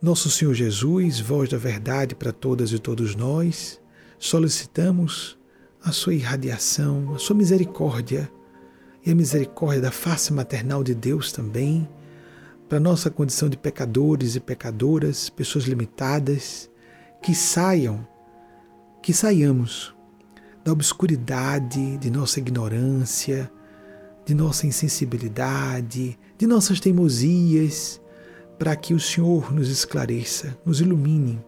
Nosso Senhor Jesus, voz da verdade para todas e todos nós, solicitamos a sua irradiação, a sua misericórdia e a misericórdia da face maternal de Deus também, para nossa condição de pecadores e pecadoras, pessoas limitadas, que saiam, que saiamos da obscuridade de nossa ignorância, de nossa insensibilidade, de nossas teimosias, para que o Senhor nos esclareça, nos ilumine.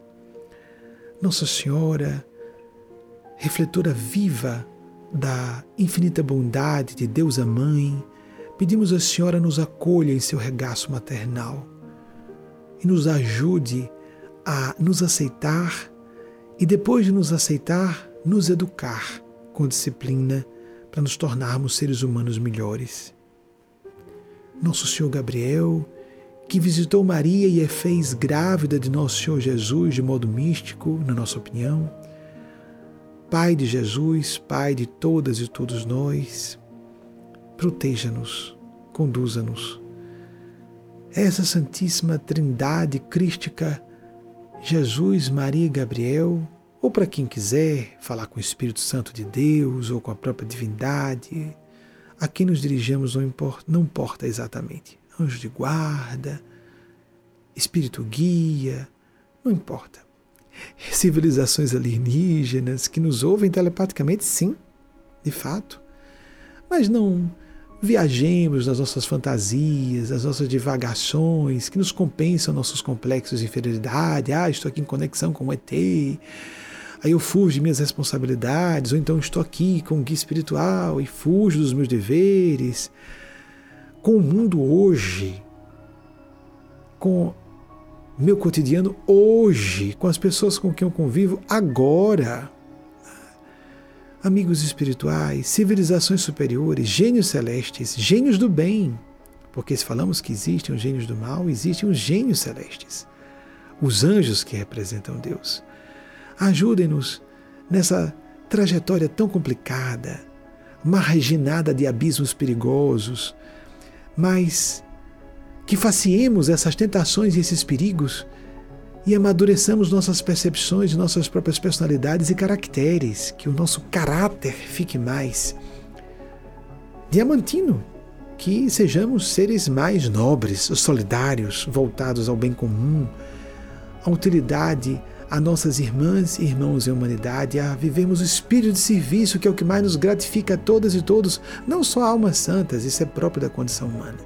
Nossa Senhora, refletora viva da infinita bondade de Deus a Mãe, pedimos à Senhora nos acolha em seu regaço maternal e nos ajude a nos aceitar e depois de nos aceitar, nos educar com disciplina para nos tornarmos seres humanos melhores. Nosso Senhor Gabriel, que visitou Maria e a fez grávida de nosso Senhor Jesus de modo místico, na nossa opinião, Pai de Jesus, Pai de todas e todos nós, proteja-nos, conduza-nos. Essa Santíssima Trindade Crística, Jesus, Maria e Gabriel, ou para quem quiser falar com o Espírito Santo de Deus ou com a própria divindade, a quem nos dirigimos não importa, não importa exatamente. Anjo de guarda, espírito guia, não importa civilizações alienígenas que nos ouvem telepaticamente, sim, de fato. Mas não viajemos nas nossas fantasias, nas nossas divagações que nos compensam nossos complexos de inferioridade. Ah, estou aqui em conexão com o ET. Aí eu fujo de minhas responsabilidades, ou então estou aqui com o guia espiritual e fujo dos meus deveres. Com o mundo hoje, com meu cotidiano hoje, com as pessoas com quem eu convivo agora. Amigos espirituais, civilizações superiores, gênios celestes, gênios do bem. Porque se falamos que existem os gênios do mal, existem os gênios celestes, os anjos que representam Deus. Ajudem-nos nessa trajetória tão complicada, marginada de abismos perigosos, mas que faciemos essas tentações e esses perigos e amadureçamos nossas percepções, nossas próprias personalidades e caracteres, que o nosso caráter fique mais diamantino, que sejamos seres mais nobres, solidários, voltados ao bem comum, à utilidade a nossas irmãs e irmãos em humanidade, a vivermos o espírito de serviço, que é o que mais nos gratifica a todas e todos, não só almas santas, isso é próprio da condição humana.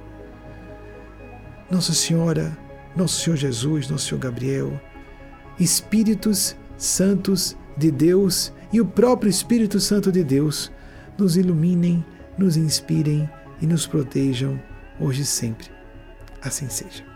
Nossa Senhora, Nosso Senhor Jesus, Nosso Senhor Gabriel, Espíritos Santos de Deus e o próprio Espírito Santo de Deus nos iluminem, nos inspirem e nos protejam hoje e sempre. Assim seja.